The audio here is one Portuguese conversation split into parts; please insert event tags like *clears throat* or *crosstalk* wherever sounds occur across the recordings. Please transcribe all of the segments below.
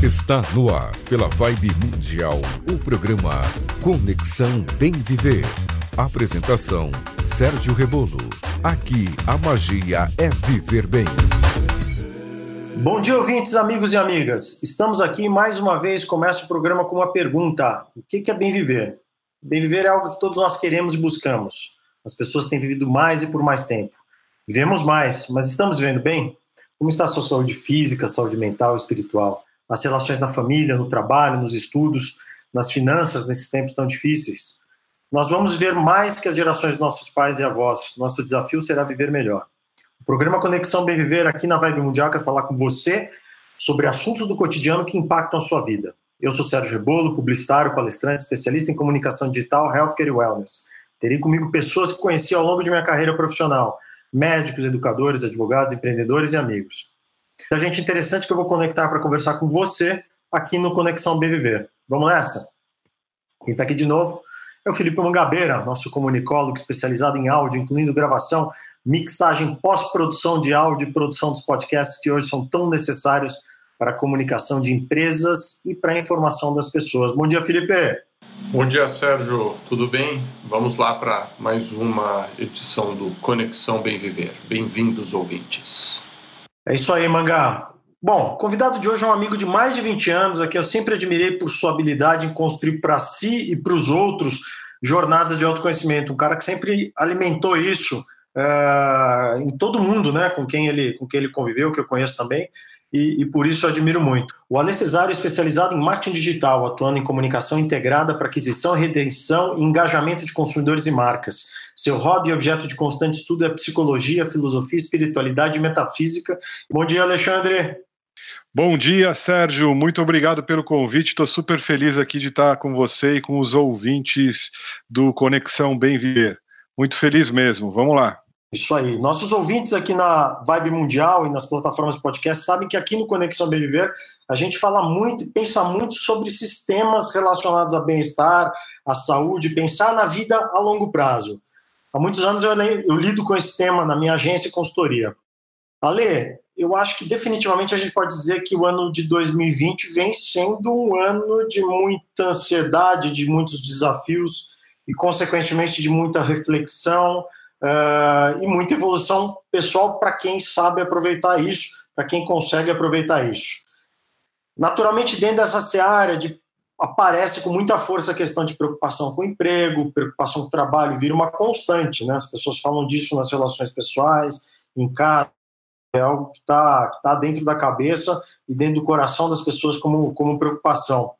Está no ar, pela Vibe Mundial, o programa Conexão Bem Viver. Apresentação: Sérgio Rebolo. Aqui a magia é viver bem. Bom dia, ouvintes, amigos e amigas. Estamos aqui mais uma vez. Começa o programa com uma pergunta: O que é bem viver? Bem viver é algo que todos nós queremos e buscamos. As pessoas têm vivido mais e por mais tempo. Vivemos mais, mas estamos vivendo bem? Como está a sua saúde física, saúde mental espiritual? As relações na família, no trabalho, nos estudos, nas finanças nesses tempos tão difíceis? Nós vamos viver mais que as gerações dos nossos pais e avós. Nosso desafio será viver melhor. O programa Conexão Bem Viver aqui na Vibe Mundial quer falar com você sobre assuntos do cotidiano que impactam a sua vida. Eu sou Sérgio Rebolo, publicitário, palestrante, especialista em comunicação digital, healthcare e wellness. Terei comigo pessoas que conheci ao longo de minha carreira profissional, médicos, educadores, advogados, empreendedores e amigos. A gente interessante que eu vou conectar para conversar com você aqui no Conexão Viver. Vamos nessa? Quem está aqui de novo é o Felipe Mangabeira, nosso comunicólogo especializado em áudio, incluindo gravação, mixagem, pós-produção de áudio e produção dos podcasts que hoje são tão necessários para a comunicação de empresas e para a informação das pessoas. Bom dia, Felipe. Bom dia, Sérgio. Tudo bem? Vamos lá para mais uma edição do Conexão Bem Viver. Bem-vindos, ouvintes. É isso aí, Mangá. Bom, convidado de hoje é um amigo de mais de 20 anos, a quem eu sempre admirei por sua habilidade em construir para si e para os outros jornadas de autoconhecimento. Um cara que sempre alimentou isso uh, em todo mundo, né? Com quem ele, com quem ele conviveu, que eu conheço também. E, e, por isso eu admiro muito. O Alê Cesário é especializado em marketing digital, atuando em comunicação integrada para aquisição, retenção e engajamento de consumidores e marcas. Seu hobby e objeto de constante estudo é psicologia, filosofia, espiritualidade e metafísica. Bom dia, Alexandre. Bom dia, Sérgio. Muito obrigado pelo convite. Estou super feliz aqui de estar com você e com os ouvintes do Conexão Bem Viver. Muito feliz mesmo. Vamos lá. Isso aí. Nossos ouvintes aqui na Vibe Mundial e nas plataformas de podcast sabem que aqui no Conexão Bem Viver a gente fala muito e pensa muito sobre sistemas relacionados a bem-estar, à saúde, pensar na vida a longo prazo. Há muitos anos eu, eu lido com esse tema na minha agência e consultoria. Ale, eu acho que definitivamente a gente pode dizer que o ano de 2020 vem sendo um ano de muita ansiedade, de muitos desafios e, consequentemente, de muita reflexão uh, e muita evolução pessoal para quem sabe aproveitar isso, para quem consegue aproveitar isso. Naturalmente, dentro dessa seara de aparece com muita força a questão de preocupação com o emprego, preocupação com o trabalho, vira uma constante, né? As pessoas falam disso nas relações pessoais, em casa, é algo que está tá dentro da cabeça e dentro do coração das pessoas como, como preocupação.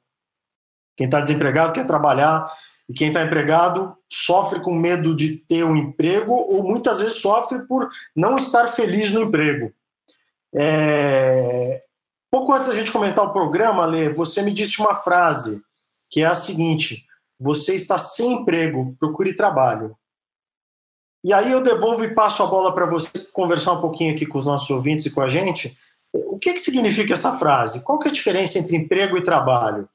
Quem está desempregado quer trabalhar e quem está empregado sofre com medo de ter um emprego ou muitas vezes sofre por não estar feliz no emprego. É... Pouco antes da gente comentar o programa, Lê, você me disse uma frase que é a seguinte: você está sem emprego, procure trabalho. E aí eu devolvo e passo a bola para você conversar um pouquinho aqui com os nossos ouvintes e com a gente. O que, que significa essa frase? Qual que é a diferença entre emprego e trabalho?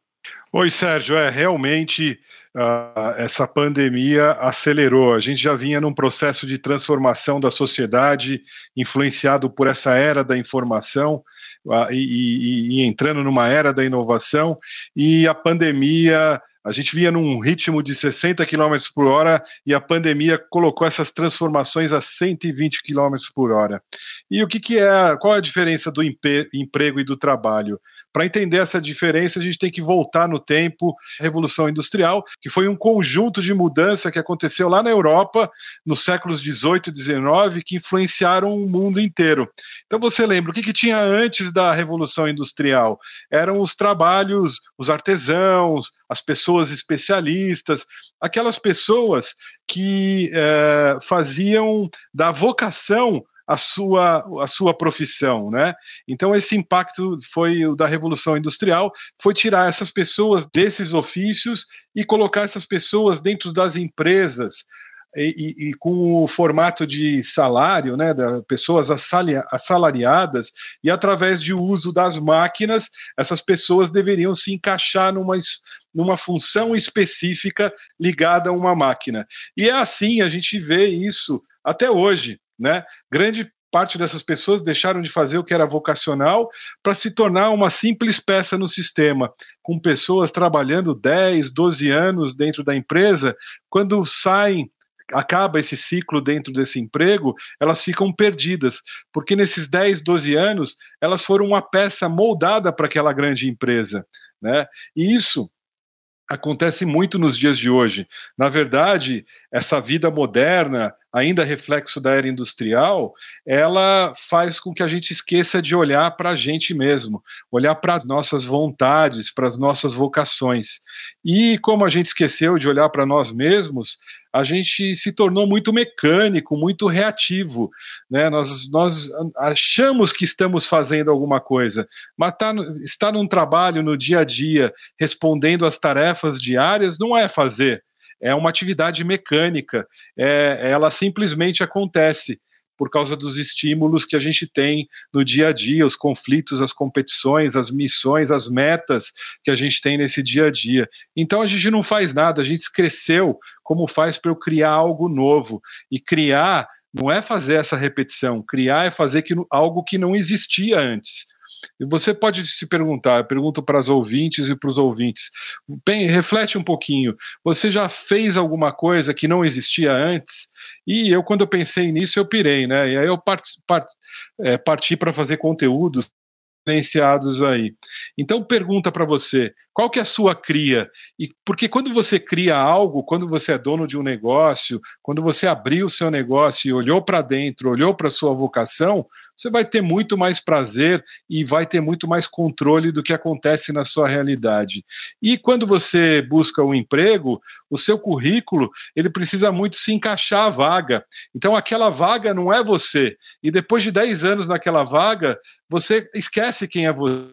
Oi, Sérgio. É realmente uh, essa pandemia acelerou. A gente já vinha num processo de transformação da sociedade, influenciado por essa era da informação uh, e, e, e entrando numa era da inovação, e a pandemia a gente vinha num ritmo de 60 km por hora e a pandemia colocou essas transformações a 120 km por hora. E o que, que é, qual é a diferença do emprego e do trabalho? Para entender essa diferença, a gente tem que voltar no tempo, Revolução Industrial, que foi um conjunto de mudança que aconteceu lá na Europa nos séculos 18 e 19 que influenciaram o mundo inteiro. Então você lembra o que, que tinha antes da Revolução Industrial? Eram os trabalhos, os artesãos, as pessoas especialistas, aquelas pessoas que é, faziam da vocação a sua, a sua profissão, né? Então esse impacto foi o da revolução industrial, foi tirar essas pessoas desses ofícios e colocar essas pessoas dentro das empresas e, e, e com o formato de salário, né, da pessoas assalariadas e através de uso das máquinas, essas pessoas deveriam se encaixar numa numa função específica ligada a uma máquina. E é assim, a gente vê isso até hoje. Né? Grande parte dessas pessoas deixaram de fazer o que era vocacional para se tornar uma simples peça no sistema, com pessoas trabalhando 10, 12 anos dentro da empresa, quando saem acaba esse ciclo dentro desse emprego, elas ficam perdidas, porque nesses 10, 12 anos, elas foram uma peça moldada para aquela grande empresa. Né? E isso acontece muito nos dias de hoje. Na verdade, essa vida moderna, ainda reflexo da era industrial, ela faz com que a gente esqueça de olhar para a gente mesmo, olhar para as nossas vontades, para as nossas vocações. E como a gente esqueceu de olhar para nós mesmos, a gente se tornou muito mecânico, muito reativo. Né? Nós, nós achamos que estamos fazendo alguma coisa, mas tá, estar num trabalho no dia a dia, respondendo às tarefas diárias, não é fazer é uma atividade mecânica, é, ela simplesmente acontece por causa dos estímulos que a gente tem no dia a dia, os conflitos, as competições, as missões, as metas que a gente tem nesse dia a dia. Então a gente não faz nada, a gente cresceu como faz para eu criar algo novo. E criar não é fazer essa repetição, criar é fazer que, algo que não existia antes. E você pode se perguntar, eu pergunto para as ouvintes e para os ouvintes, bem, reflete um pouquinho, você já fez alguma coisa que não existia antes? E eu, quando eu pensei nisso, eu pirei, né? E aí eu part, part, é, parti para fazer conteúdos diferenciados aí. Então pergunta para você, qual que é a sua cria? E porque quando você cria algo, quando você é dono de um negócio, quando você abriu o seu negócio e olhou para dentro, olhou para sua vocação, você vai ter muito mais prazer e vai ter muito mais controle do que acontece na sua realidade. E quando você busca um emprego, o seu currículo, ele precisa muito se encaixar à vaga. Então aquela vaga não é você. E depois de 10 anos naquela vaga, você esquece quem é você.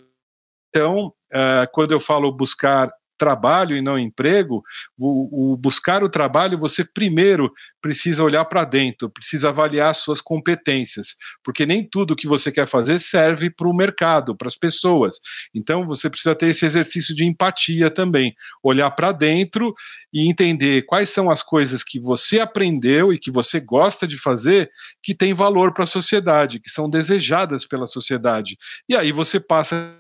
Então, uh, quando eu falo buscar trabalho e não emprego, o, o, buscar o trabalho, você primeiro precisa olhar para dentro, precisa avaliar suas competências, porque nem tudo que você quer fazer serve para o mercado, para as pessoas. Então você precisa ter esse exercício de empatia também, olhar para dentro e entender quais são as coisas que você aprendeu e que você gosta de fazer que tem valor para a sociedade, que são desejadas pela sociedade. E aí você passa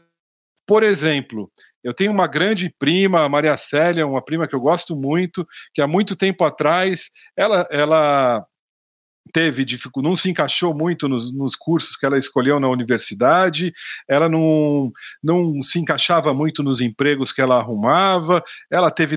por exemplo, eu tenho uma grande prima, Maria Célia, uma prima que eu gosto muito, que há muito tempo atrás ela, ela teve dificuldade, não se encaixou muito nos, nos, cursos que ela escolheu na universidade, ela não, não se encaixava muito nos empregos que ela arrumava, ela teve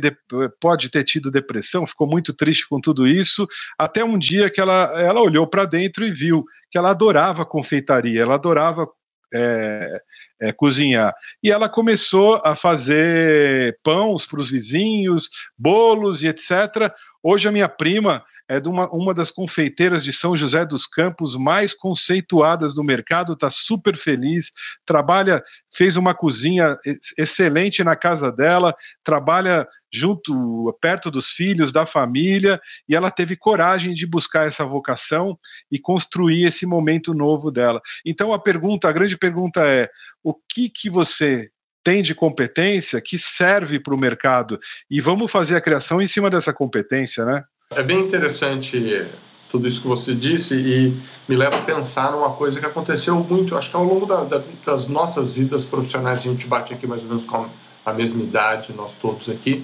pode ter tido depressão, ficou muito triste com tudo isso, até um dia que ela, ela olhou para dentro e viu que ela adorava confeitaria, ela adorava é, é, cozinhar. E ela começou a fazer pães para os vizinhos, bolos e etc. Hoje a minha prima é de uma, uma das confeiteiras de São José dos Campos mais conceituadas do mercado, está super feliz, trabalha, fez uma cozinha excelente na casa dela, trabalha junto, perto dos filhos, da família, e ela teve coragem de buscar essa vocação e construir esse momento novo dela. Então a pergunta, a grande pergunta é: o que que você tem de competência que serve para o mercado? E vamos fazer a criação em cima dessa competência, né? É bem interessante tudo isso que você disse e me leva a pensar numa coisa que aconteceu muito, acho que ao longo da, da, das nossas vidas profissionais, a gente bate aqui mais ou menos com a mesma idade, nós todos aqui,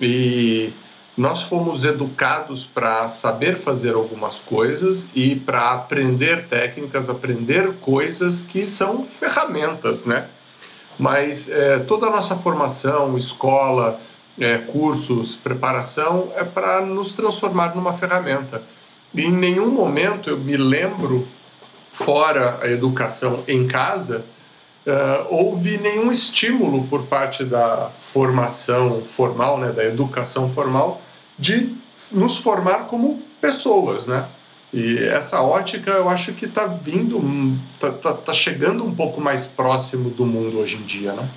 e nós fomos educados para saber fazer algumas coisas e para aprender técnicas, aprender coisas que são ferramentas, né? Mas é, toda a nossa formação, escola, é, cursos, preparação é para nos transformar numa ferramenta. E em nenhum momento eu me lembro, fora a educação em casa, uh, houve nenhum estímulo por parte da formação formal, né, da educação formal, de nos formar como pessoas, né? E essa ótica eu acho que está vindo, está tá, tá chegando um pouco mais próximo do mundo hoje em dia, né?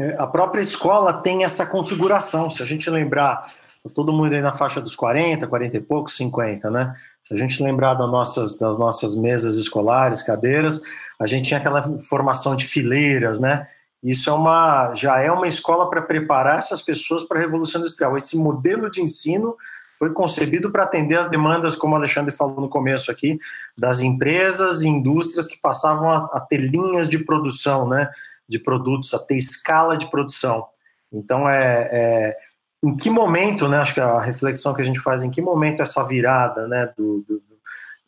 É, a própria escola tem essa configuração. Se a gente lembrar, todo mundo aí na faixa dos 40, 40 e poucos, 50, né? Se a gente lembrar das nossas, das nossas mesas escolares, cadeiras, a gente tinha aquela formação de fileiras, né? Isso é uma, já é uma escola para preparar essas pessoas para a Revolução Industrial. Esse modelo de ensino foi concebido para atender as demandas, como o Alexandre falou no começo aqui, das empresas e indústrias que passavam a, a ter linhas de produção, né, de produtos, a ter escala de produção. Então, é, é em que momento, né, acho que a reflexão que a gente faz, em que momento essa virada, né, do, do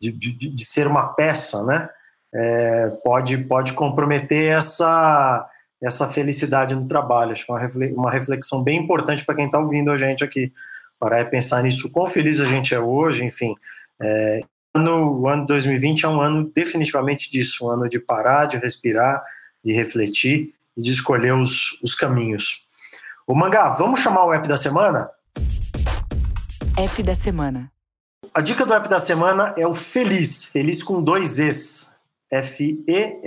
de, de, de, ser uma peça, né, é, pode, pode comprometer essa, essa felicidade no trabalho. Acho que é uma reflexão bem importante para quem está ouvindo a gente aqui, para pensar nisso, quão feliz a gente é hoje, enfim. É, ano, o ano 2020 é um ano definitivamente disso, um ano de parar, de respirar, de refletir e de escolher os, os caminhos. O Mangá, vamos chamar o app da semana? App da semana. A dica do app da semana é o Feliz, Feliz com dois Es, F-E-L-I-Z-Z.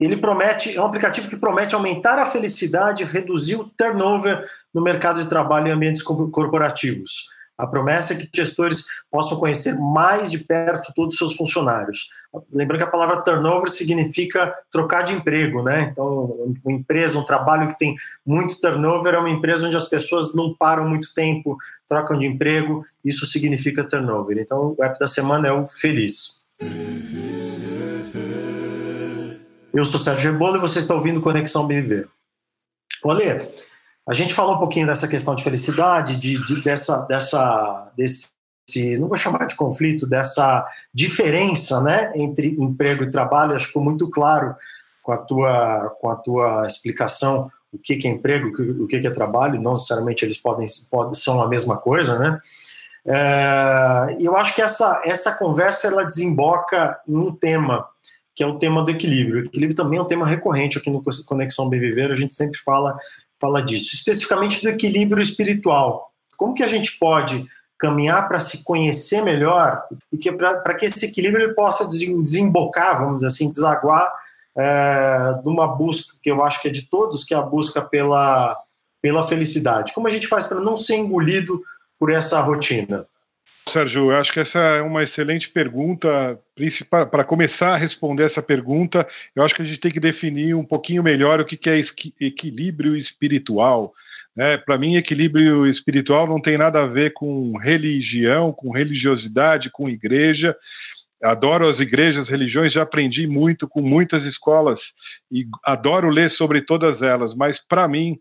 Ele promete, é um aplicativo que promete aumentar a felicidade e reduzir o turnover no mercado de trabalho em ambientes corporativos. A promessa é que gestores possam conhecer mais de perto todos os seus funcionários. Lembrando que a palavra turnover significa trocar de emprego, né? Então, uma empresa, um trabalho que tem muito turnover é uma empresa onde as pessoas não param muito tempo, trocam de emprego, isso significa turnover. Então, o app da semana é o Feliz. Eu sou Sérgio Rebolo e você está ouvindo Conexão BV. Olê, a gente falou um pouquinho dessa questão de felicidade, de, de, dessa, dessa, desse, não vou chamar de conflito, dessa diferença né, entre emprego e trabalho. Acho que ficou muito claro com a tua, com a tua explicação o que, que é emprego, o que, que é trabalho. Não necessariamente eles podem, podem são a mesma coisa, né? É, eu acho que essa, essa conversa ela desemboca em um tema que é o tema do equilíbrio. O equilíbrio também é um tema recorrente aqui no Conexão Bem Viver, a gente sempre fala fala disso, especificamente do equilíbrio espiritual. Como que a gente pode caminhar para se conhecer melhor e que para que esse equilíbrio ele possa desembocar, vamos dizer assim, desaguar é, de uma busca que eu acho que é de todos, que é a busca pela, pela felicidade. Como a gente faz para não ser engolido por essa rotina? Sérgio, eu acho que essa é uma excelente pergunta. Para começar a responder essa pergunta, eu acho que a gente tem que definir um pouquinho melhor o que é equilíbrio espiritual. Né? Para mim, equilíbrio espiritual não tem nada a ver com religião, com religiosidade, com igreja. Adoro as igrejas, religiões, já aprendi muito com muitas escolas e adoro ler sobre todas elas, mas para mim,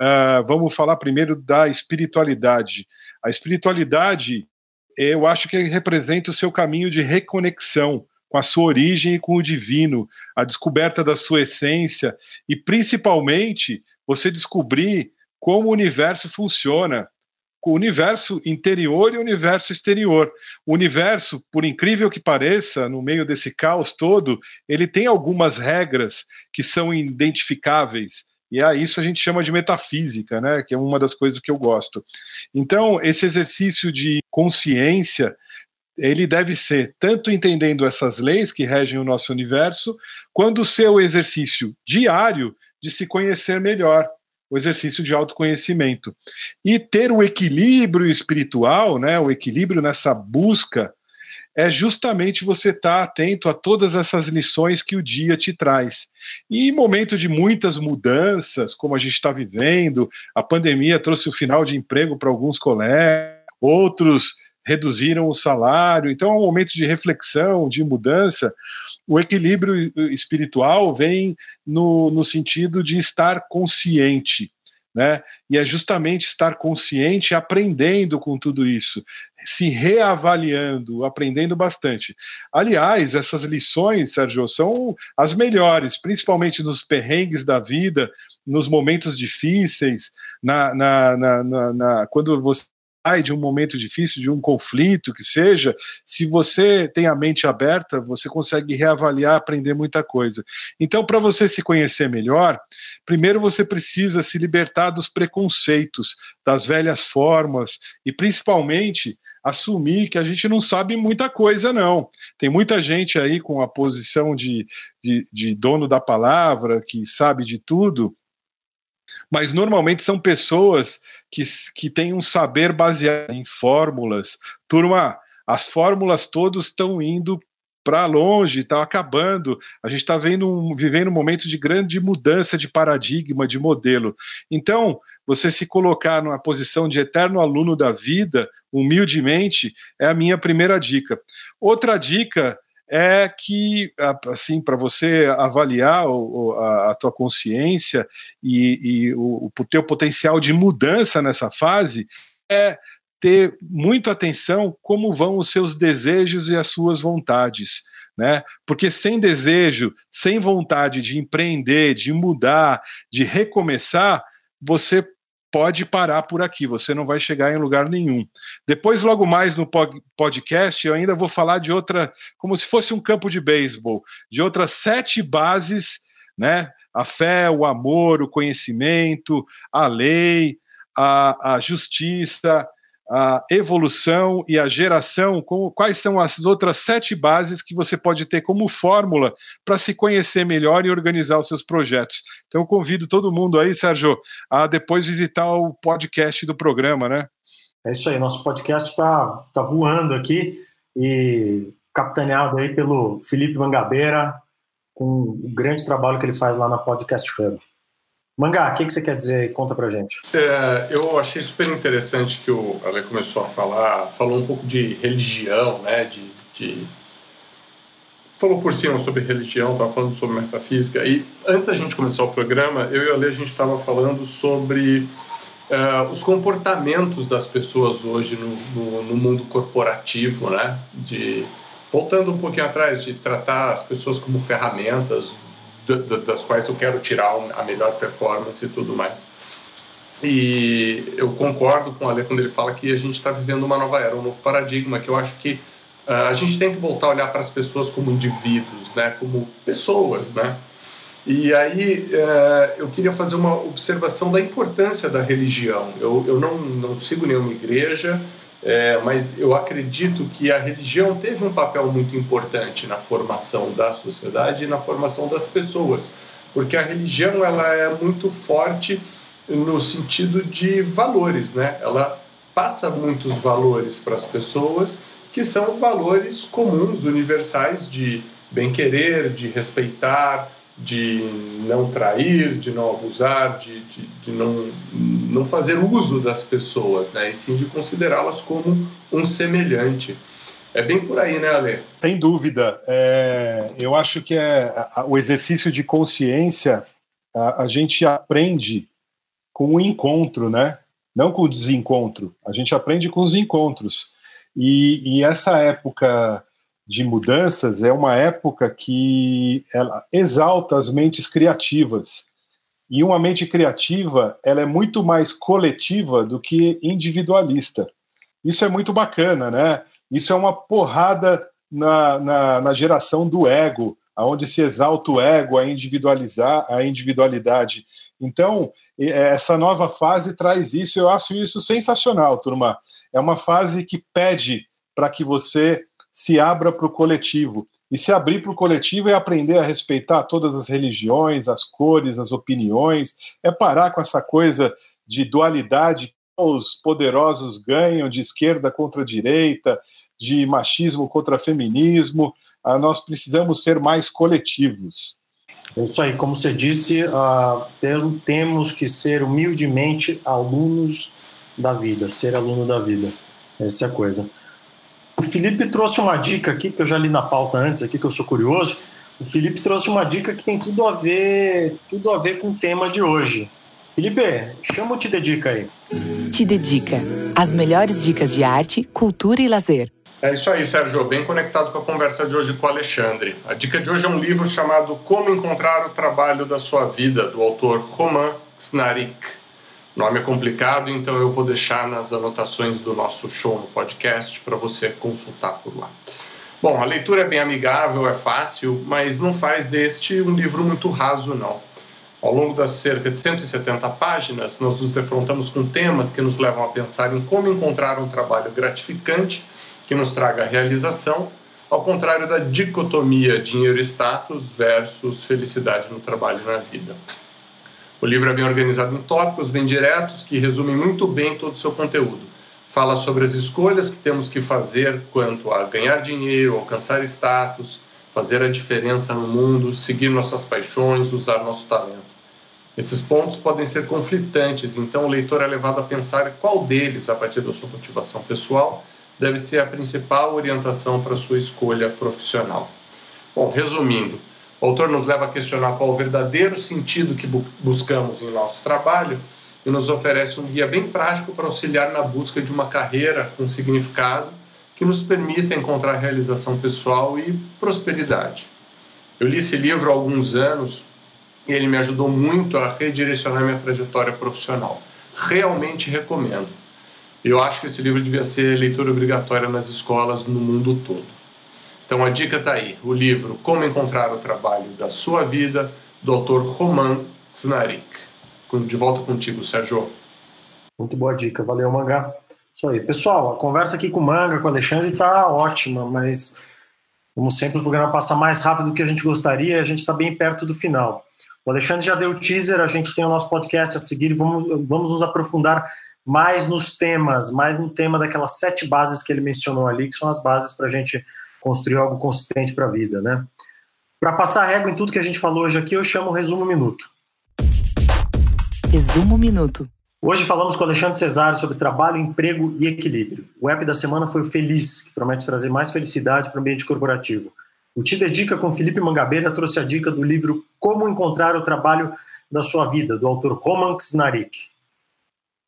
uh, vamos falar primeiro da espiritualidade. A espiritualidade eu acho que representa o seu caminho de reconexão com a sua origem e com o divino, a descoberta da sua essência e principalmente você descobrir como o universo funciona, o universo interior e o universo exterior. O universo, por incrível que pareça, no meio desse caos todo, ele tem algumas regras que são identificáveis e a isso a gente chama de metafísica, né? Que é uma das coisas que eu gosto. Então, esse exercício de consciência ele deve ser tanto entendendo essas leis que regem o nosso universo, quanto o seu exercício diário de se conhecer melhor, o exercício de autoconhecimento. E ter o equilíbrio espiritual, né, o equilíbrio nessa busca é justamente você estar tá atento a todas essas lições que o dia te traz. E em momento de muitas mudanças, como a gente está vivendo, a pandemia trouxe o final de emprego para alguns colegas, outros reduziram o salário, então é um momento de reflexão, de mudança. O equilíbrio espiritual vem no, no sentido de estar consciente né? E é justamente estar consciente, aprendendo com tudo isso, se reavaliando, aprendendo bastante. Aliás, essas lições, Sérgio, são as melhores, principalmente nos perrengues da vida, nos momentos difíceis, na, na, na, na quando você sai de um momento difícil, de um conflito que seja, se você tem a mente aberta, você consegue reavaliar, aprender muita coisa. Então, para você se conhecer melhor, primeiro você precisa se libertar dos preconceitos, das velhas formas e principalmente assumir que a gente não sabe muita coisa, não. Tem muita gente aí com a posição de, de, de dono da palavra, que sabe de tudo, mas normalmente são pessoas que, que têm um saber baseado em fórmulas. Turma, as fórmulas todas estão indo para longe, está acabando. A gente está vivendo um momento de grande mudança de paradigma, de modelo. Então, você se colocar numa posição de eterno aluno da vida, humildemente, é a minha primeira dica. Outra dica é que, assim, para você avaliar o, a, a, tua consciência e, e o, o teu potencial de mudança nessa fase, é ter muito atenção como vão os seus desejos e as suas vontades. Né? Porque sem desejo, sem vontade de empreender, de mudar, de recomeçar, você pode parar por aqui, você não vai chegar em lugar nenhum. Depois, logo mais no podcast, eu ainda vou falar de outra, como se fosse um campo de beisebol, de outras sete bases, né? A fé, o amor, o conhecimento, a lei, a, a justiça, a evolução e a geração, quais são as outras sete bases que você pode ter como fórmula para se conhecer melhor e organizar os seus projetos. Então, convido todo mundo aí, Sérgio, a depois visitar o podcast do programa, né? É isso aí, nosso podcast está tá voando aqui e capitaneado aí pelo Felipe Mangabeira, com o grande trabalho que ele faz lá na Podcast Hub. Mangá, o que, que você quer dizer? Conta pra gente. É, eu achei super interessante que o Ale começou a falar, falou um pouco de religião, né? De, de... Falou por cima sobre religião, estava falando sobre metafísica. E antes da gente começar o programa, eu e o Ale, a gente estava falando sobre uh, os comportamentos das pessoas hoje no, no, no mundo corporativo, né? De, voltando um pouquinho atrás, de tratar as pessoas como ferramentas das quais eu quero tirar a melhor performance e tudo mais. E eu concordo com o Ale quando ele fala que a gente está vivendo uma nova era, um novo paradigma, que eu acho que uh, a gente tem que voltar a olhar para as pessoas como indivíduos, né, como pessoas, né. E aí uh, eu queria fazer uma observação da importância da religião. Eu, eu não, não sigo nenhuma igreja, é, mas eu acredito que a religião teve um papel muito importante na formação da sociedade e na formação das pessoas, porque a religião ela é muito forte no sentido de valores, né? Ela passa muitos valores para as pessoas que são valores comuns, universais de bem-querer, de respeitar, de não trair, de não abusar, de, de, de, não, não fazer uso das pessoas, né? e sim de considerá-las como um semelhante. É bem por aí, né, Ale? Sem dúvida. É, eu acho que é o exercício de consciência a, a gente aprende com o encontro, né? Não com o desencontro. A gente aprende com os encontros. E, e essa época de mudanças é uma época que ela exalta as mentes criativas. E uma mente criativa, ela é muito mais coletiva do que individualista. Isso é muito bacana, né? Isso é uma porrada na, na, na geração do ego, aonde se exalta o ego, a individualizar a individualidade. Então, essa nova fase traz isso. Eu acho isso sensacional, turma. É uma fase que pede para que você se abra para o coletivo. E se abrir para o coletivo é aprender a respeitar todas as religiões, as cores, as opiniões, é parar com essa coisa de dualidade os poderosos ganham de esquerda contra direita, de machismo contra feminismo. Ah, nós precisamos ser mais coletivos. É isso aí, como você disse, uh, temos que ser humildemente alunos da vida, ser aluno da vida. Essa é a coisa. O Felipe trouxe uma dica aqui, que eu já li na pauta antes aqui, que eu sou curioso. O Felipe trouxe uma dica que tem tudo a ver, tudo a ver com o tema de hoje. Felipe, chama o Te Dedica aí. Te Dedica. As melhores dicas de arte, cultura e lazer. É isso aí, Sérgio. Bem conectado com a conversa de hoje com o Alexandre. A dica de hoje é um livro chamado Como Encontrar o Trabalho da Sua Vida, do autor Roman Snarik. O nome é complicado, então eu vou deixar nas anotações do nosso show no podcast para você consultar por lá. Bom, a leitura é bem amigável, é fácil, mas não faz deste um livro muito raso, não. Ao longo das cerca de 170 páginas, nós nos defrontamos com temas que nos levam a pensar em como encontrar um trabalho gratificante que nos traga realização, ao contrário da dicotomia dinheiro e status versus felicidade no trabalho e na vida. O livro é bem organizado em tópicos bem diretos que resumem muito bem todo o seu conteúdo. Fala sobre as escolhas que temos que fazer quanto a ganhar dinheiro, alcançar status, fazer a diferença no mundo, seguir nossas paixões, usar nosso talento. Esses pontos podem ser conflitantes, então o leitor é levado a pensar qual deles, a partir da sua motivação pessoal, deve ser a principal orientação para sua escolha profissional. Bom, resumindo, o autor nos leva a questionar qual o verdadeiro sentido que bu buscamos em nosso trabalho e nos oferece um guia bem prático para auxiliar na busca de uma carreira com significado que nos permita encontrar realização pessoal e prosperidade. Eu li esse livro há alguns anos e ele me ajudou muito a redirecionar minha trajetória profissional. Realmente recomendo. Eu acho que esse livro devia ser leitura obrigatória nas escolas no mundo todo. Então a dica está aí, o livro Como Encontrar o Trabalho da Sua Vida, do Roman Znarik. De volta contigo, Sérgio. Muito boa dica, valeu, Mangá. Isso aí. Pessoal, a conversa aqui com o Manga, com o Alexandre, está ótima, mas como sempre o programa passa mais rápido do que a gente gostaria a gente está bem perto do final. O Alexandre já deu o teaser, a gente tem o nosso podcast a seguir vamos, vamos nos aprofundar mais nos temas, mais no tema daquelas sete bases que ele mencionou ali, que são as bases para a gente construir algo consistente para a vida, né? Para passar régua em tudo que a gente falou hoje aqui, eu chamo o Resumo Minuto. Resumo Minuto. Hoje falamos com Alexandre Cesário sobre trabalho, emprego e equilíbrio. O app da semana foi o Feliz, que promete trazer mais felicidade para o ambiente corporativo. O Te Dedica com Felipe Mangabeira trouxe a dica do livro Como Encontrar o Trabalho da Sua Vida, do autor Roman Snarik.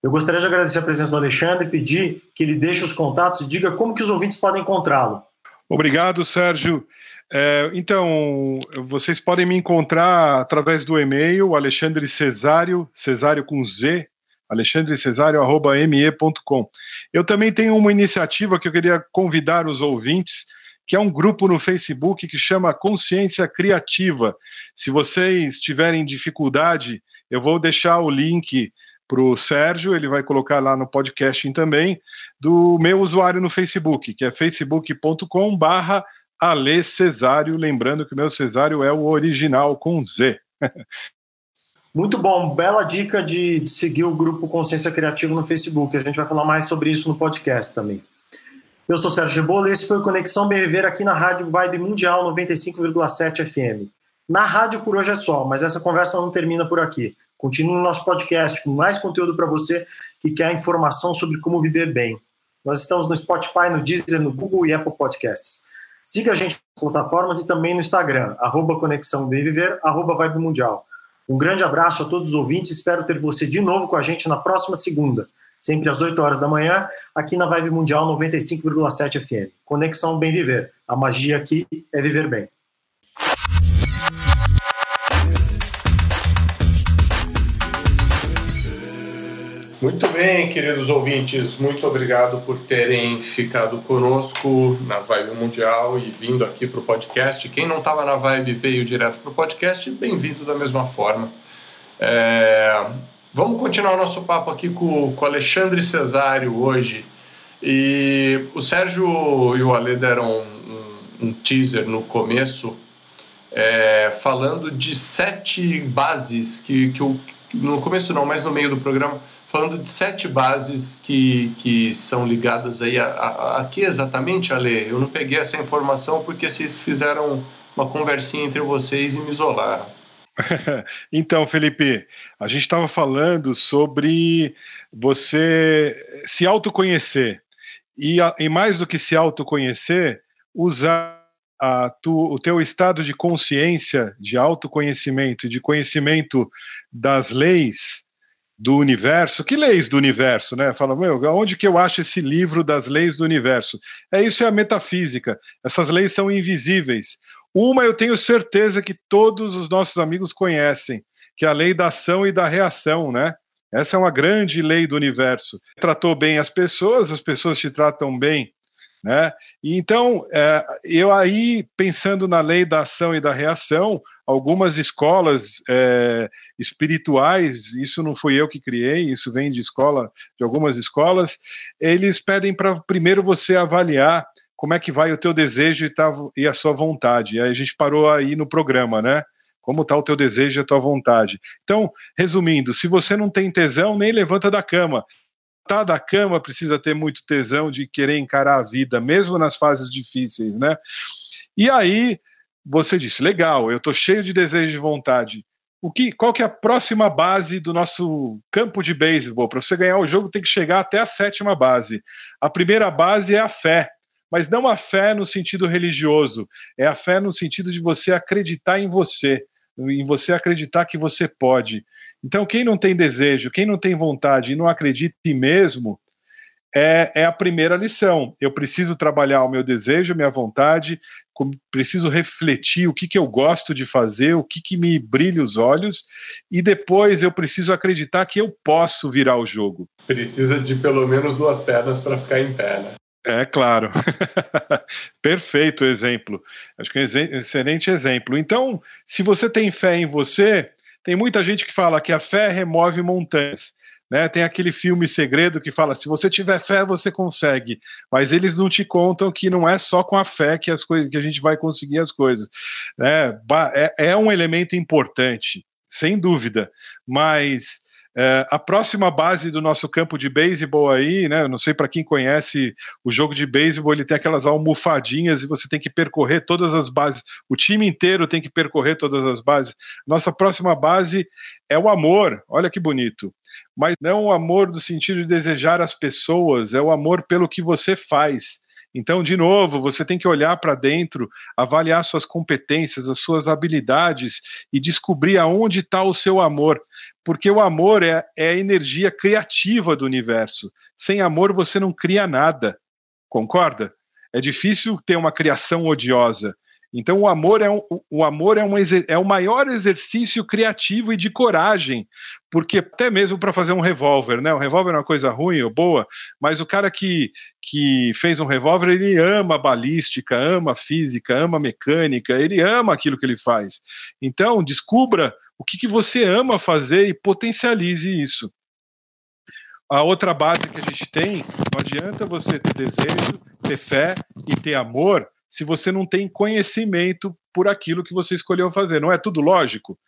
Eu gostaria de agradecer a presença do Alexandre e pedir que ele deixe os contatos e diga como que os ouvintes podem encontrá-lo. Obrigado, Sérgio. É, então, vocês podem me encontrar através do e-mail Alexandre Cesário, Cesário com Z, alexandrecesario.me.com. Eu também tenho uma iniciativa que eu queria convidar os ouvintes, que é um grupo no Facebook que chama Consciência Criativa. Se vocês tiverem dificuldade, eu vou deixar o link para o Sérgio, ele vai colocar lá no podcasting também, do meu usuário no Facebook, que é facebook.com barra Ale Cesário, lembrando que o meu Cesário é o original com Z. *laughs* Muito bom, bela dica de seguir o grupo Consciência Criativa no Facebook. A gente vai falar mais sobre isso no podcast também. Eu sou Sérgio Rebolo e esse foi o Conexão Bem Viver aqui na Rádio Vibe Mundial 95,7 FM. Na rádio por hoje é só, mas essa conversa não termina por aqui. Continue no nosso podcast com mais conteúdo para você que quer informação sobre como viver bem. Nós estamos no Spotify, no Deezer, no Google e Apple Podcasts. Siga a gente nas plataformas e também no Instagram, arroba Conexão Bem Viver, arroba Vibe Mundial. Um grande abraço a todos os ouvintes. Espero ter você de novo com a gente na próxima segunda, sempre às 8 horas da manhã, aqui na Vibe Mundial 95,7 FM. Conexão Bem Viver. A magia aqui é viver bem. Muito bem, queridos ouvintes, muito obrigado por terem ficado conosco na Vibe Mundial e vindo aqui para o podcast. Quem não estava na Vibe veio direto para o podcast, bem-vindo da mesma forma. É... Vamos continuar o nosso papo aqui com o Alexandre Cesário hoje. E o Sérgio e o Ale deram um, um teaser no começo, é, falando de sete bases que, que eu, no começo não, mas no meio do programa falando de sete bases que, que são ligadas aí a, a, a que exatamente, Ale? Eu não peguei essa informação porque vocês fizeram uma conversinha entre vocês e me isolaram. *laughs* então, Felipe, a gente estava falando sobre você se autoconhecer e, e mais do que se autoconhecer, usar tu, o teu estado de consciência, de autoconhecimento, de conhecimento das leis do universo. Que leis do universo, né? Fala, meu, onde que eu acho esse livro das leis do universo? É isso é a metafísica. Essas leis são invisíveis. Uma eu tenho certeza que todos os nossos amigos conhecem, que é a lei da ação e da reação, né? Essa é uma grande lei do universo. Tratou bem as pessoas, as pessoas te tratam bem, né? Então, é, eu aí, pensando na lei da ação e da reação, algumas escolas é, espirituais, isso não fui eu que criei, isso vem de escola, de algumas escolas, eles pedem para primeiro você avaliar como é que vai o teu desejo e, e a sua vontade. Aí a gente parou aí no programa, né? Como está o teu desejo e a tua vontade. Então, resumindo, se você não tem tesão, nem levanta da cama. Tá da cama precisa ter muito tesão de querer encarar a vida, mesmo nas fases difíceis, né? E aí você disse, legal, eu estou cheio de desejo e vontade. o que, qual que é a próxima base do nosso campo de beisebol? Para você ganhar o jogo, tem que chegar até a sétima base. A primeira base é a fé, mas não a fé no sentido religioso, é a fé no sentido de você acreditar em você, em você acreditar que você pode. Então, quem não tem desejo, quem não tem vontade e não acredita em si mesmo, é, é a primeira lição. Eu preciso trabalhar o meu desejo, minha vontade, preciso refletir o que, que eu gosto de fazer, o que, que me brilha os olhos, e depois eu preciso acreditar que eu posso virar o jogo. Precisa de pelo menos duas pernas para ficar em pé, né? É claro. *laughs* Perfeito exemplo. Acho que é um excelente exemplo. Então, se você tem fé em você, tem muita gente que fala que a fé remove montanhas. Né? Tem aquele filme Segredo que fala: se você tiver fé, você consegue. Mas eles não te contam que não é só com a fé que, as coisas, que a gente vai conseguir as coisas. Né? É, é um elemento importante, sem dúvida. Mas é, a próxima base do nosso campo de beisebol aí, né? Não sei para quem conhece o jogo de beisebol, ele tem aquelas almofadinhas e você tem que percorrer todas as bases. O time inteiro tem que percorrer todas as bases. Nossa próxima base é o amor. Olha que bonito. Mas não o amor do sentido de desejar as pessoas, é o amor pelo que você faz. Então, de novo, você tem que olhar para dentro, avaliar suas competências, as suas habilidades e descobrir aonde está o seu amor porque o amor é, é a energia criativa do universo. Sem amor você não cria nada. Concorda? É difícil ter uma criação odiosa. Então o amor é um, o amor é, um, é o maior exercício criativo e de coragem, porque até mesmo para fazer um revólver, né? O revólver é uma coisa ruim ou boa, mas o cara que, que fez um revólver, ele ama balística, ama física, ama mecânica, ele ama aquilo que ele faz. Então descubra o que, que você ama fazer e potencialize isso. A outra base que a gente tem, não adianta você ter desejo, ter fé e ter amor se você não tem conhecimento por aquilo que você escolheu fazer. Não é tudo lógico?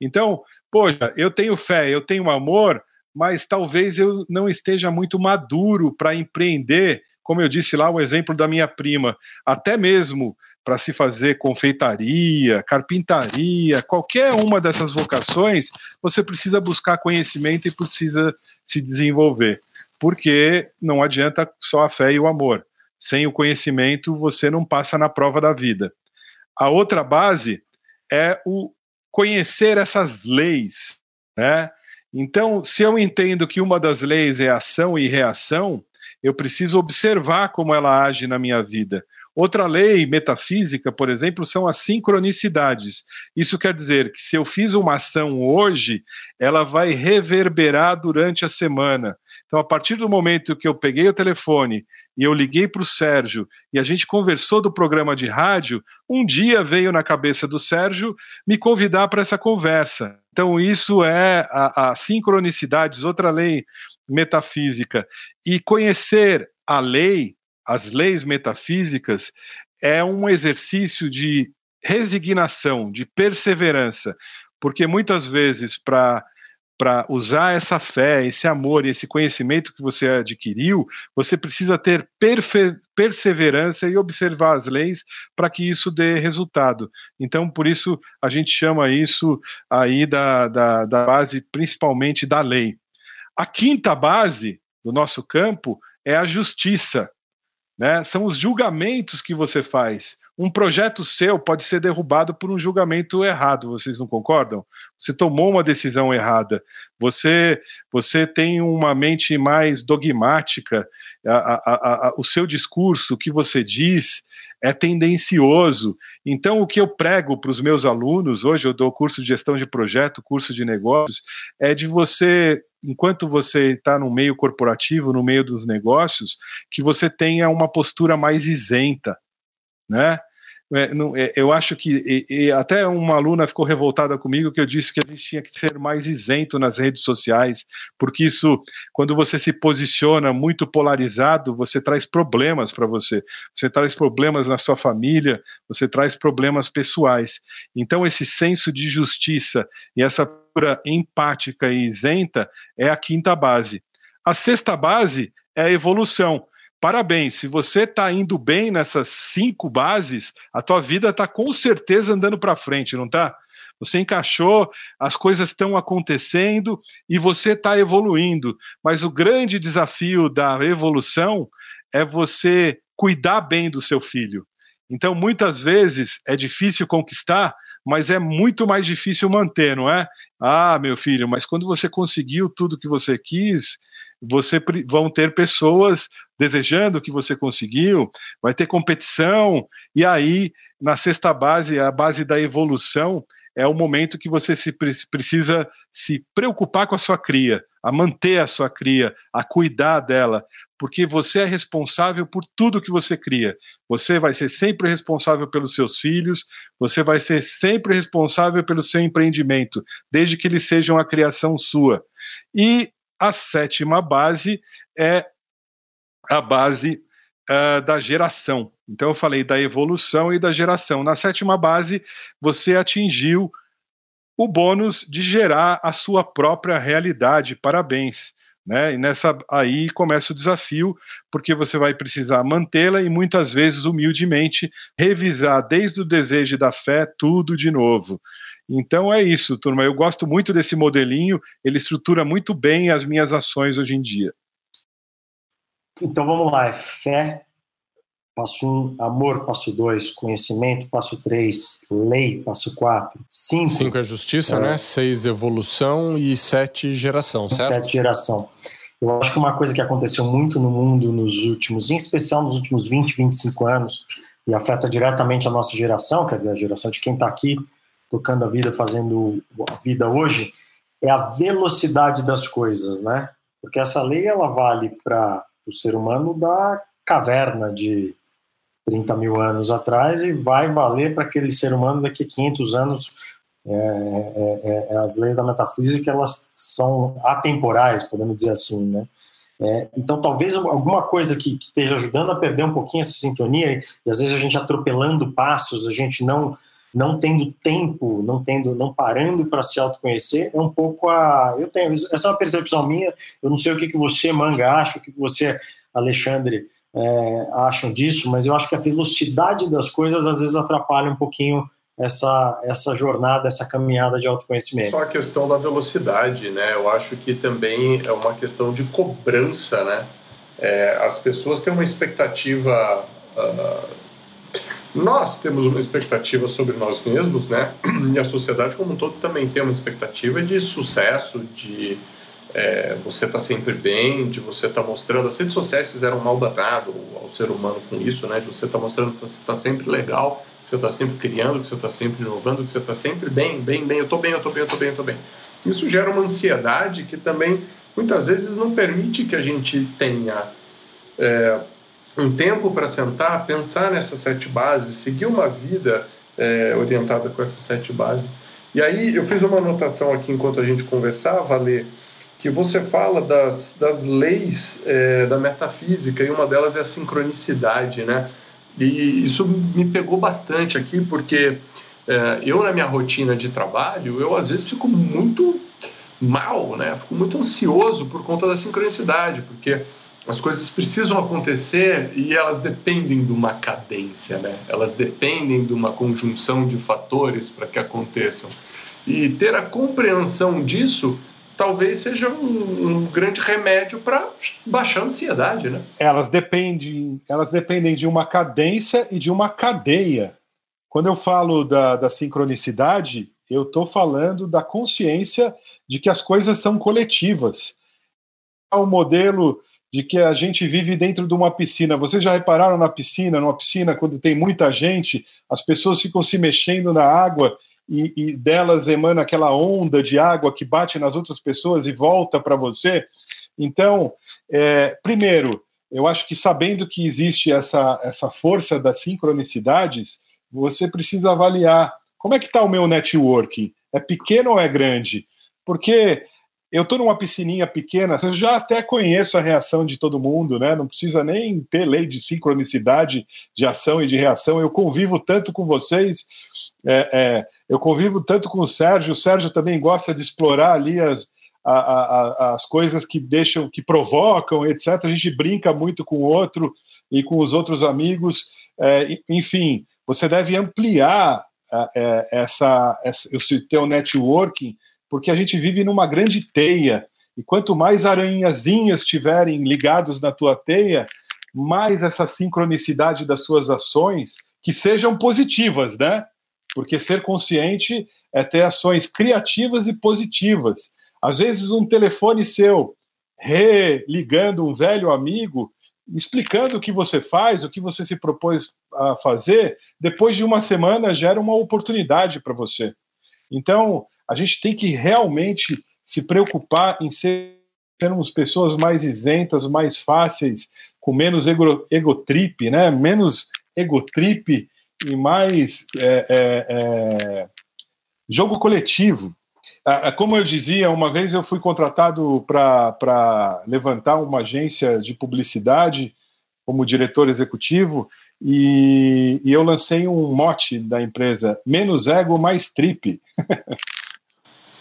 Então, poxa, eu tenho fé, eu tenho amor, mas talvez eu não esteja muito maduro para empreender, como eu disse lá, o exemplo da minha prima, até mesmo para se fazer confeitaria, carpintaria, qualquer uma dessas vocações, você precisa buscar conhecimento e precisa se desenvolver. Porque não adianta só a fé e o amor. Sem o conhecimento, você não passa na prova da vida. A outra base é o conhecer essas leis, né? Então, se eu entendo que uma das leis é ação e reação, eu preciso observar como ela age na minha vida. Outra lei metafísica, por exemplo, são as sincronicidades. Isso quer dizer que se eu fiz uma ação hoje, ela vai reverberar durante a semana. Então, a partir do momento que eu peguei o telefone e eu liguei para o Sérgio e a gente conversou do programa de rádio, um dia veio na cabeça do Sérgio me convidar para essa conversa. Então, isso é a, a sincronicidades, outra lei metafísica. E conhecer a lei as leis metafísicas é um exercício de resignação, de perseverança, porque muitas vezes para para usar essa fé, esse amor esse conhecimento que você adquiriu, você precisa ter perseverança e observar as leis para que isso dê resultado. Então, por isso, a gente chama isso aí da, da, da base, principalmente da lei. A quinta base do nosso campo é a justiça. Né? São os julgamentos que você faz. Um projeto seu pode ser derrubado por um julgamento errado, vocês não concordam? Você tomou uma decisão errada, você, você tem uma mente mais dogmática, a, a, a, o seu discurso, o que você diz, é tendencioso. Então, o que eu prego para os meus alunos, hoje eu dou curso de gestão de projeto, curso de negócios, é de você enquanto você está no meio corporativo, no meio dos negócios, que você tenha uma postura mais isenta, né? É, é, eu acho que até uma aluna ficou revoltada comigo que eu disse que a gente tinha que ser mais isento nas redes sociais, porque isso, quando você se posiciona muito polarizado, você traz problemas para você. Você traz problemas na sua família, você traz problemas pessoais. Então, esse senso de justiça e essa postura empática e isenta é a quinta base. A sexta base é a evolução. Parabéns, se você está indo bem nessas cinco bases, a tua vida está com certeza andando para frente, não está? você encaixou, as coisas estão acontecendo e você está evoluindo. Mas o grande desafio da evolução é você cuidar bem do seu filho. Então, muitas vezes é difícil conquistar, mas é muito mais difícil manter, não é? Ah, meu filho, mas quando você conseguiu tudo que você quis, você vão ter pessoas desejando que você conseguiu, vai ter competição, e aí, na sexta base, a base da evolução, é o momento que você se precisa se preocupar com a sua cria, a manter a sua cria, a cuidar dela, porque você é responsável por tudo que você cria. Você vai ser sempre responsável pelos seus filhos, você vai ser sempre responsável pelo seu empreendimento, desde que eles sejam a criação sua. E a sétima base é a base uh, da geração. Então, eu falei da evolução e da geração. Na sétima base, você atingiu o bônus de gerar a sua própria realidade. Parabéns. Né? E nessa aí começa o desafio, porque você vai precisar mantê-la e muitas vezes humildemente revisar desde o desejo da fé tudo de novo. Então é isso, turma. Eu gosto muito desse modelinho, ele estrutura muito bem as minhas ações hoje em dia. Então vamos lá, é fé, passo 1, um, amor, passo 2, conhecimento, passo 3, lei, passo 4, 5. 5 é justiça, é, né? 6 evolução e 7 geração, certo? 7 geração. Eu acho que uma coisa que aconteceu muito no mundo nos últimos, em especial nos últimos 20, 25 anos, e afeta diretamente a nossa geração, quer dizer, a geração de quem está aqui tocando a vida, fazendo a vida hoje, é a velocidade das coisas, né? Porque essa lei ela vale para o ser humano da caverna de 30 mil anos atrás e vai valer para aquele ser humano daqui a 500 anos. É, é, é, é, as leis da metafísica elas são atemporais, podemos dizer assim, né? É, então, talvez alguma coisa que, que, esteja ajudando a perder um pouquinho essa sintonia, e, às vezes a gente atropelando passos, a gente não não tendo tempo, não tendo, não parando para se autoconhecer, é um pouco a. Eu tenho essa é uma percepção minha. Eu não sei o que, que você manga acha, o que, que você Alexandre é, acham disso, mas eu acho que a velocidade das coisas às vezes atrapalha um pouquinho essa, essa jornada, essa caminhada de autoconhecimento. Só a questão da velocidade, né? Eu acho que também é uma questão de cobrança, né? É, as pessoas têm uma expectativa. Uh, nós temos uma expectativa sobre nós mesmos, né? *clears throat* E a sociedade como um todo também tem uma expectativa de sucesso, de é, você está sempre bem, de você tá mostrando. As redes sociais fizeram um mal danado ao ser humano com isso, né? De você tá mostrando que você está sempre legal, que você está sempre criando, que você está sempre inovando, que você está sempre bem, bem, bem. Eu estou bem, eu estou bem, eu estou bem, eu estou bem. Isso gera uma ansiedade que também muitas vezes não permite que a gente tenha é, um tempo para sentar, pensar nessas sete bases, seguir uma vida é, orientada com essas sete bases. E aí eu fiz uma anotação aqui enquanto a gente conversava, Lê, que você fala das, das leis é, da metafísica e uma delas é a sincronicidade, né? E isso me pegou bastante aqui porque é, eu na minha rotina de trabalho eu às vezes fico muito mal, né? Fico muito ansioso por conta da sincronicidade, porque as coisas precisam acontecer e elas dependem de uma cadência, né? Elas dependem de uma conjunção de fatores para que aconteçam. E ter a compreensão disso talvez seja um, um grande remédio para baixar a ansiedade, né? Elas dependem, elas dependem de uma cadência e de uma cadeia. Quando eu falo da, da sincronicidade, eu estou falando da consciência de que as coisas são coletivas. O modelo de que a gente vive dentro de uma piscina. Vocês já repararam na piscina? Numa piscina, quando tem muita gente, as pessoas ficam se mexendo na água e, e delas emana aquela onda de água que bate nas outras pessoas e volta para você. Então, é, primeiro, eu acho que sabendo que existe essa, essa força das sincronicidades, você precisa avaliar como é que está o meu networking. É pequeno ou é grande? Porque eu estou numa piscininha pequena, eu já até conheço a reação de todo mundo, né? Não precisa nem ter lei de sincronicidade de ação e de reação. Eu convivo tanto com vocês, é, é, eu convivo tanto com o Sérgio. O Sérgio também gosta de explorar ali as, a, a, as coisas que deixam, que provocam, etc. A gente brinca muito com o outro e com os outros amigos. É, enfim, você deve ampliar é, essa, essa, citei o networking, porque a gente vive numa grande teia, e quanto mais aranhazinhas estiverem ligados na tua teia, mais essa sincronicidade das suas ações, que sejam positivas, né? Porque ser consciente é ter ações criativas e positivas. Às vezes, um telefone seu religando um velho amigo, explicando o que você faz, o que você se propôs a fazer, depois de uma semana gera uma oportunidade para você. Então, a gente tem que realmente se preocupar em sermos pessoas mais isentas, mais fáceis, com menos ego, né? menos egotrip e mais é, é, é, jogo coletivo. Como eu dizia, uma vez eu fui contratado para levantar uma agência de publicidade como diretor executivo e, e eu lancei um mote da empresa: menos ego, mais trip.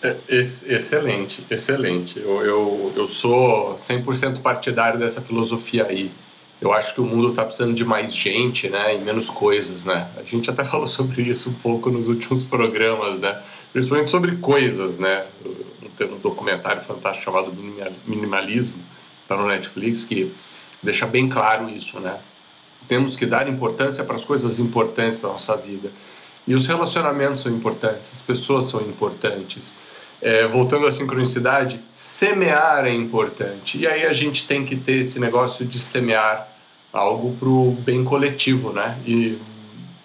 É, excelente, excelente. Eu, eu, eu sou 100% partidário dessa filosofia aí. Eu acho que o mundo está precisando de mais gente, né, e menos coisas, né? A gente até *laughs* falou sobre isso um pouco nos últimos programas, né? Principalmente sobre coisas, né? Tem um documentário fantástico chamado Minimalismo, está no Netflix, que deixa bem claro isso, né? Temos que dar importância para as coisas importantes da nossa vida. E os relacionamentos são importantes, as pessoas são importantes. É, voltando à sincronicidade, semear é importante. E aí a gente tem que ter esse negócio de semear algo para o bem coletivo, né? E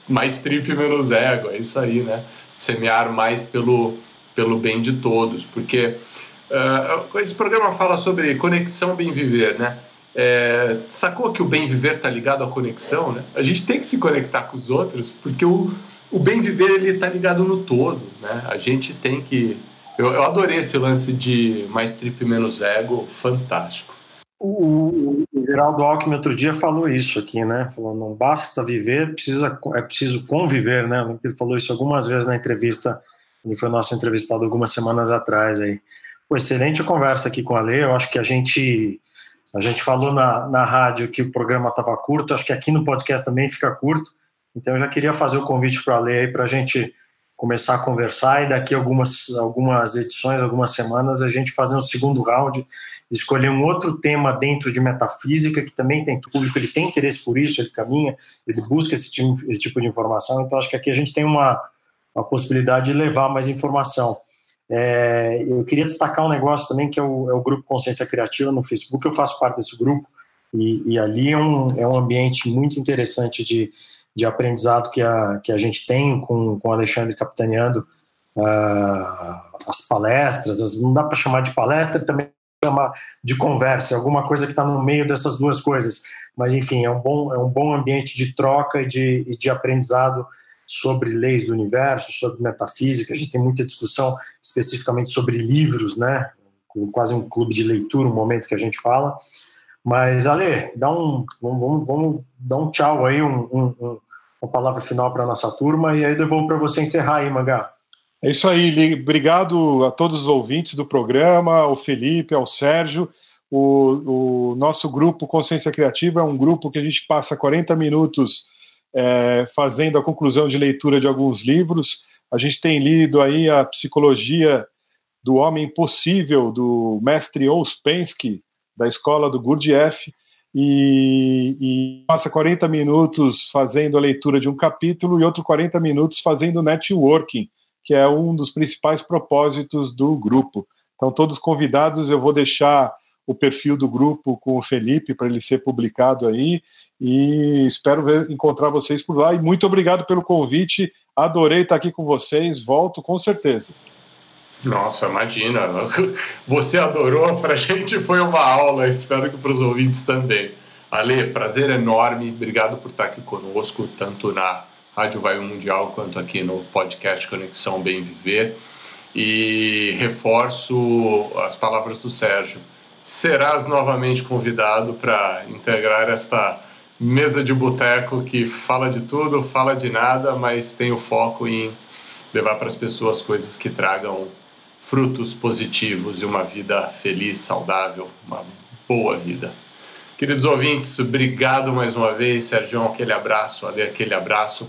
mais trip menos ego, é isso aí, né? Semear mais pelo, pelo bem de todos, porque uh, esse programa fala sobre conexão bem viver, né? É, sacou que o bem viver está ligado à conexão, né? A gente tem que se conectar com os outros, porque o, o bem viver ele está ligado no todo, né? A gente tem que eu, eu adorei esse lance de mais trip menos ego, fantástico. O, o Geraldo Alckmin outro dia falou isso aqui, né? Falou, não basta viver, precisa, é preciso conviver, né? Ele falou isso algumas vezes na entrevista, ele foi nosso entrevistado algumas semanas atrás aí. Pô, excelente conversa aqui com a Lê, eu acho que a gente a gente falou na, na rádio que o programa estava curto, acho que aqui no podcast também fica curto, então eu já queria fazer o convite para a Lê aí para a gente começar a conversar e daqui algumas algumas edições, algumas semanas a gente fazer um segundo round, escolher um outro tema dentro de metafísica que também tem público, ele tem interesse por isso, ele caminha, ele busca esse tipo, esse tipo de informação, então acho que aqui a gente tem uma, uma possibilidade de levar mais informação. É, eu queria destacar um negócio também que é o, é o, grupo Consciência Criativa no Facebook, eu faço parte desse grupo e, e ali é um, é um ambiente muito interessante de de aprendizado que a, que a gente tem com, com o Alexandre capitaneando uh, as palestras, as, não dá para chamar de palestra, também chamar de conversa, alguma coisa que está no meio dessas duas coisas. Mas, enfim, é um bom, é um bom ambiente de troca e de, e de aprendizado sobre leis do universo, sobre metafísica. A gente tem muita discussão especificamente sobre livros, né? Quase um clube de leitura, um momento que a gente fala. Mas, Ale, dá um, vamos, vamos dar um tchau aí, um, um, uma palavra final para a nossa turma, e aí eu devolvo para você encerrar aí, Mangá. É isso aí, obrigado a todos os ouvintes do programa, ao Felipe, ao Sérgio. O, o nosso grupo Consciência Criativa é um grupo que a gente passa 40 minutos é, fazendo a conclusão de leitura de alguns livros. A gente tem lido aí a Psicologia do Homem Possível, do mestre Ouspensky, da escola do Gurdjieff, e, e, passa 40 minutos fazendo a leitura de um capítulo e outro 40 minutos fazendo networking, que é um dos principais propósitos do grupo. Então, todos convidados, eu vou deixar o perfil do grupo com o Felipe para ele ser publicado aí e espero ver, encontrar vocês por lá. E muito obrigado pelo convite, adorei estar aqui com vocês, volto com certeza. Nossa, imagina. *laughs* Você adorou, para a gente foi uma aula, espero que para os ouvintes também. Ale, prazer enorme, obrigado por estar aqui conosco, tanto na Rádio Vai Mundial quanto aqui no podcast Conexão Bem Viver. E reforço as palavras do Sérgio. Serás novamente convidado para integrar esta mesa de boteco que fala de tudo, fala de nada, mas tem o foco em levar para as pessoas coisas que tragam frutos positivos e uma vida feliz, saudável, uma boa vida. Queridos ouvintes, obrigado mais uma vez, Sérgio, aquele abraço, ali aquele abraço.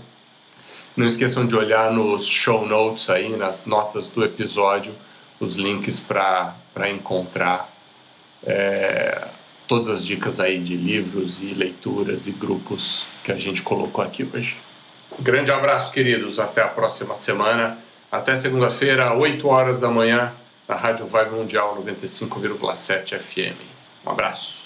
Não esqueçam de olhar nos show notes aí, nas notas do episódio, os links para encontrar é, todas as dicas aí de livros e leituras e grupos que a gente colocou aqui hoje. grande abraço, queridos. Até a próxima semana. Até segunda-feira, 8 horas da manhã, na Rádio Vibe Mundial 95,7 FM. Um abraço.